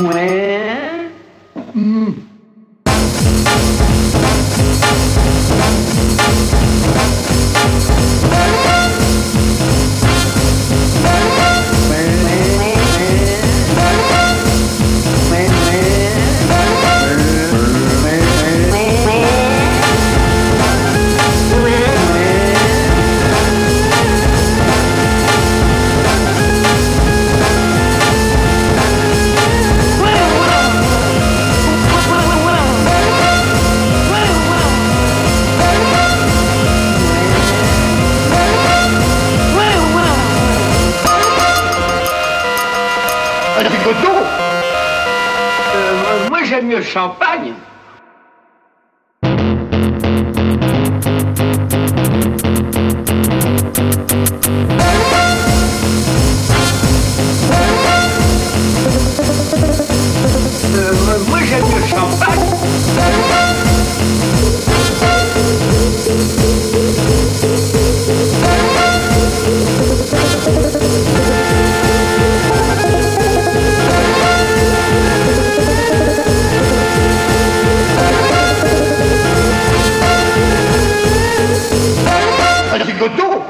Well. du euh, moi, j'aime mieux le champagne. Ah, c'est Godot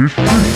Tschüss.